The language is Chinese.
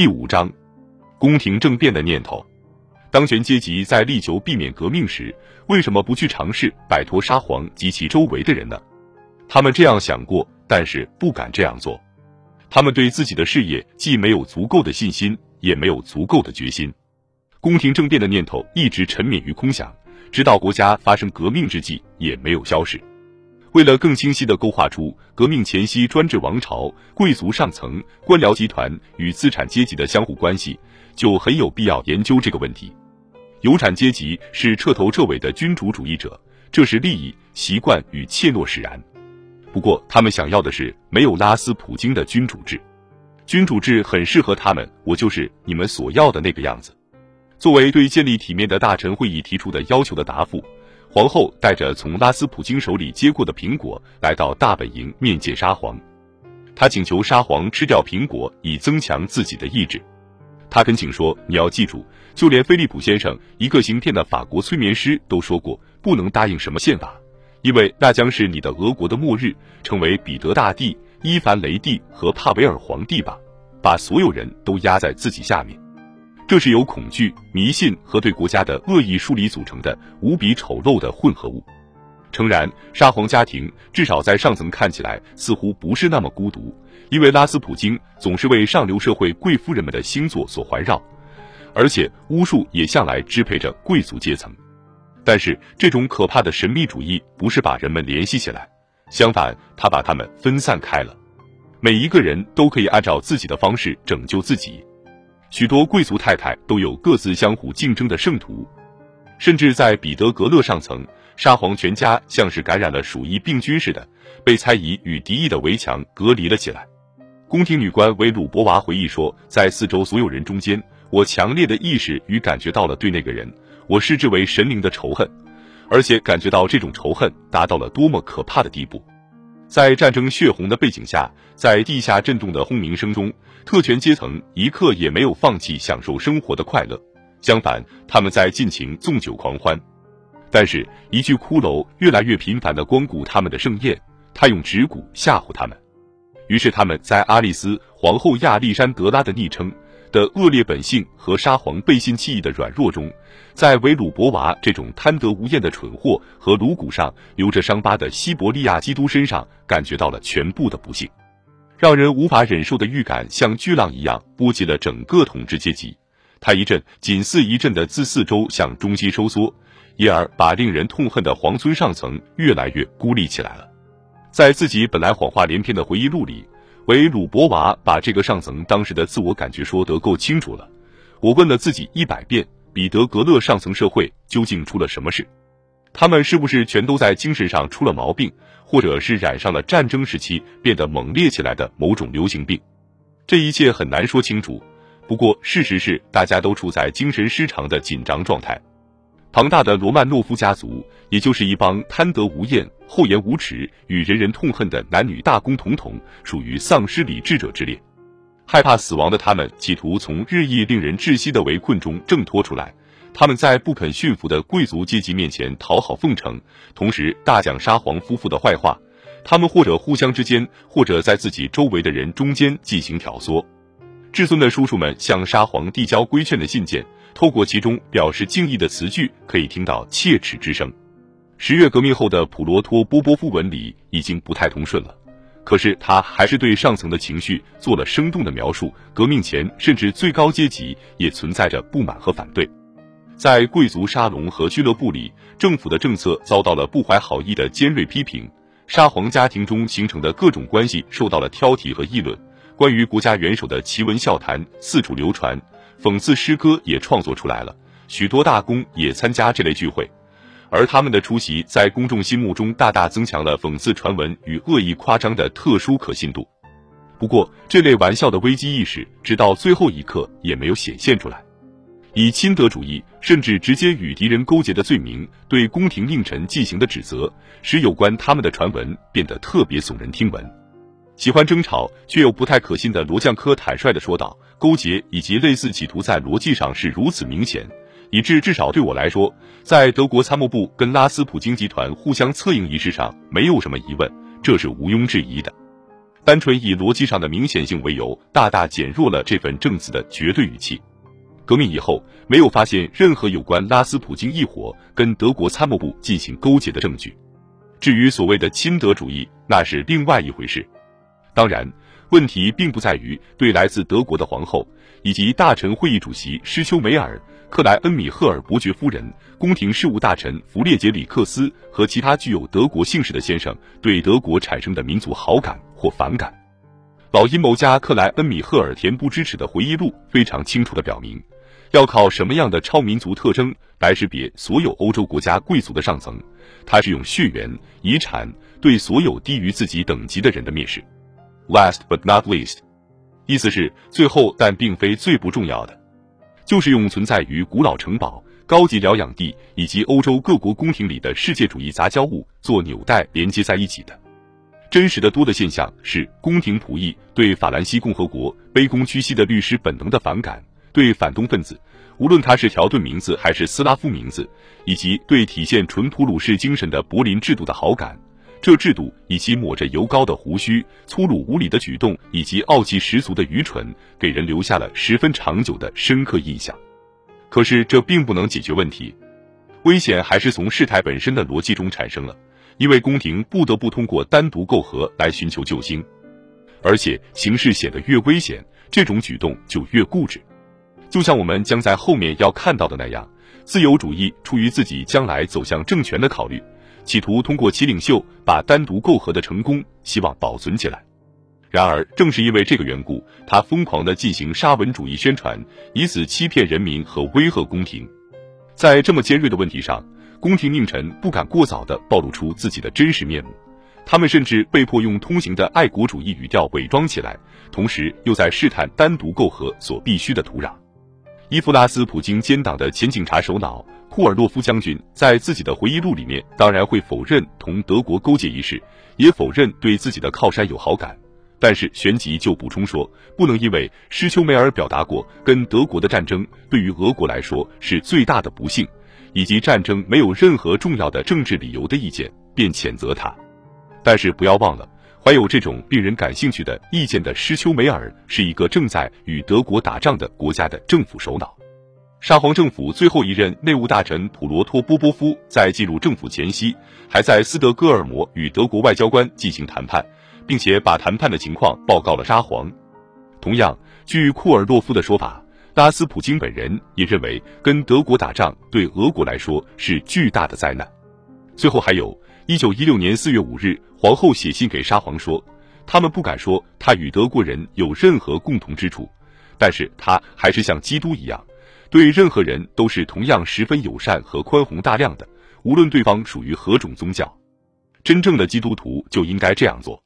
第五章，宫廷政变的念头。当权阶级在力求避免革命时，为什么不去尝试摆脱沙皇及其周围的人呢？他们这样想过，但是不敢这样做。他们对自己的事业既没有足够的信心，也没有足够的决心。宫廷政变的念头一直沉湎于空想，直到国家发生革命之际，也没有消失。为了更清晰地勾画出革命前夕专制王朝、贵族上层、官僚集团与资产阶级的相互关系，就很有必要研究这个问题。有产阶级是彻头彻尾的君主主义者，这是利益、习惯与怯懦使然。不过，他们想要的是没有拉斯普京的君主制。君主制很适合他们，我就是你们所要的那个样子。作为对建立体面的大臣会议提出的要求的答复。皇后带着从拉斯普京手里接过的苹果来到大本营面见沙皇，她请求沙皇吃掉苹果以增强自己的意志。他恳请说：“你要记住，就连菲利普先生一个行骗的法国催眠师都说过，不能答应什么宪法，因为那将是你的俄国的末日。成为彼得大帝、伊凡雷帝和帕维尔皇帝吧，把所有人都压在自己下面。”这是由恐惧、迷信和对国家的恶意梳理组成的无比丑陋的混合物。诚然，沙皇家庭至少在上层看起来似乎不是那么孤独，因为拉斯普京总是为上流社会贵夫人们的星座所环绕，而且巫术也向来支配着贵族阶层。但是，这种可怕的神秘主义不是把人们联系起来，相反，他把他们分散开了。每一个人都可以按照自己的方式拯救自己。许多贵族太太都有各自相互竞争的圣徒，甚至在彼得格勒上层，沙皇全家像是感染了鼠疫病菌似的，被猜疑与敌意的围墙隔离了起来。宫廷女官维鲁博娃回忆说，在四周所有人中间，我强烈的意识与感觉到了对那个人，我视之为神灵的仇恨，而且感觉到这种仇恨达到了多么可怕的地步。在战争血红的背景下，在地下震动的轰鸣声中，特权阶层一刻也没有放弃享受生活的快乐。相反，他们在尽情纵酒狂欢。但是，一具骷髅越来越频繁地光顾他们的盛宴，他用指骨吓唬他们。于是，他们在阿丽丝皇后亚历山德拉的昵称。的恶劣本性和沙皇背信弃义的软弱中，在维鲁博娃这种贪得无厌的蠢货和颅骨上留着伤疤的西伯利亚基督身上，感觉到了全部的不幸，让人无法忍受的预感像巨浪一样波及了整个统治阶级。他一阵紧似一阵的自四周向中心收缩，因而把令人痛恨的皇村上层越来越孤立起来了。在自己本来谎话连篇的回忆录里。维鲁博娃把这个上层当时的自我感觉说得够清楚了。我问了自己一百遍：彼得格勒上层社会究竟出了什么事？他们是不是全都在精神上出了毛病，或者是染上了战争时期变得猛烈起来的某种流行病？这一切很难说清楚。不过事实是，大家都处在精神失常的紧张状态。庞大的罗曼诺夫家族，也就是一帮贪得无厌、厚颜无耻与人人痛恨的男女大公统统，属于丧失理智者之列。害怕死亡的他们，企图从日益令人窒息的围困中挣脱出来。他们在不肯驯服的贵族阶级面前讨好奉承，同时大讲沙皇夫妇的坏话。他们或者互相之间，或者在自己周围的人中间进行挑唆。至尊的叔叔们向沙皇递交规劝的信件。透过其中表示敬意的词句，可以听到切齿之声。十月革命后的普罗托波波夫文里已经不太通顺了，可是他还是对上层的情绪做了生动的描述。革命前，甚至最高阶级也存在着不满和反对。在贵族沙龙和俱乐部里，政府的政策遭到了不怀好意的尖锐批评。沙皇家庭中形成的各种关系受到了挑剔和议论。关于国家元首的奇闻笑谈四处流传。讽刺诗歌也创作出来了，许多大公也参加这类聚会，而他们的出席在公众心目中大大增强了讽刺传闻与恶意夸张的特殊可信度。不过，这类玩笑的危机意识直到最后一刻也没有显现出来。以亲德主义甚至直接与敌人勾结的罪名对宫廷佞臣进行的指责，使有关他们的传闻变得特别耸人听闻。喜欢争吵却又不太可信的罗将科坦率地说道：“勾结以及类似企图在逻辑上是如此明显，以致至少对我来说，在德国参谋部跟拉斯普京集团互相策应一事上没有什么疑问，这是毋庸置疑的。”单纯以逻辑上的明显性为由，大大减弱了这份证词的绝对语气。革命以后，没有发现任何有关拉斯普京一伙跟德国参谋部进行勾结的证据。至于所谓的亲德主义，那是另外一回事。当然，问题并不在于对来自德国的皇后以及大臣会议主席施丘梅尔、克莱恩米赫尔伯爵夫人、宫廷事务大臣弗列杰里克斯和其他具有德国姓氏的先生对德国产生的民族好感或反感。老阴谋家克莱恩米赫尔恬不知耻的回忆录非常清楚地表明，要靠什么样的超民族特征来识别所有欧洲国家贵族的上层。他是用血缘遗产对所有低于自己等级的人的蔑视，last but not least，意思是最后但并非最不重要的，就是用存在于古老城堡、高级疗养地以及欧洲各国宫廷里的世界主义杂交物做纽带连接在一起的。真实的多的现象是宫廷仆役对法兰西共和国卑躬屈膝的律师本能的反感，对反动分子。无论他是条顿名字还是斯拉夫名字，以及对体现纯普鲁士精神的柏林制度的好感，这制度以及抹着油膏的胡须、粗鲁无礼的举动以及傲气十足的愚蠢，给人留下了十分长久的深刻印象。可是这并不能解决问题，危险还是从事态本身的逻辑中产生了，因为宫廷不得不通过单独媾和来寻求救星，而且形势显得越危险，这种举动就越固执。就像我们将在后面要看到的那样，自由主义出于自己将来走向政权的考虑，企图通过其领袖把单独媾和的成功希望保存起来。然而，正是因为这个缘故，他疯狂地进行沙文主义宣传，以此欺骗人民和威吓宫廷。在这么尖锐的问题上，宫廷佞臣不敢过早地暴露出自己的真实面目，他们甚至被迫用通行的爱国主义语调伪装起来，同时又在试探单独媾和所必须的土壤。伊夫拉斯普京兼党的前警察首脑库尔洛夫将军在自己的回忆录里面，当然会否认同德国勾结一事，也否认对自己的靠山有好感。但是旋即就补充说，不能因为施丘梅尔表达过跟德国的战争对于俄国来说是最大的不幸，以及战争没有任何重要的政治理由的意见，便谴责他。但是不要忘了。怀有这种令人感兴趣的意见的施丘梅尔是一个正在与德国打仗的国家的政府首脑。沙皇政府最后一任内务大臣普罗托波波夫在进入政府前夕，还在斯德哥尔摩与德国外交官进行谈判，并且把谈判的情况报告了沙皇。同样，据库尔洛夫的说法，拉斯普京本人也认为跟德国打仗对俄国来说是巨大的灾难。最后还有。一九一六年四月五日，皇后写信给沙皇说，他们不敢说他与德国人有任何共同之处，但是他还是像基督一样，对任何人都是同样十分友善和宽宏大量的，无论对方属于何种宗教。真正的基督徒就应该这样做。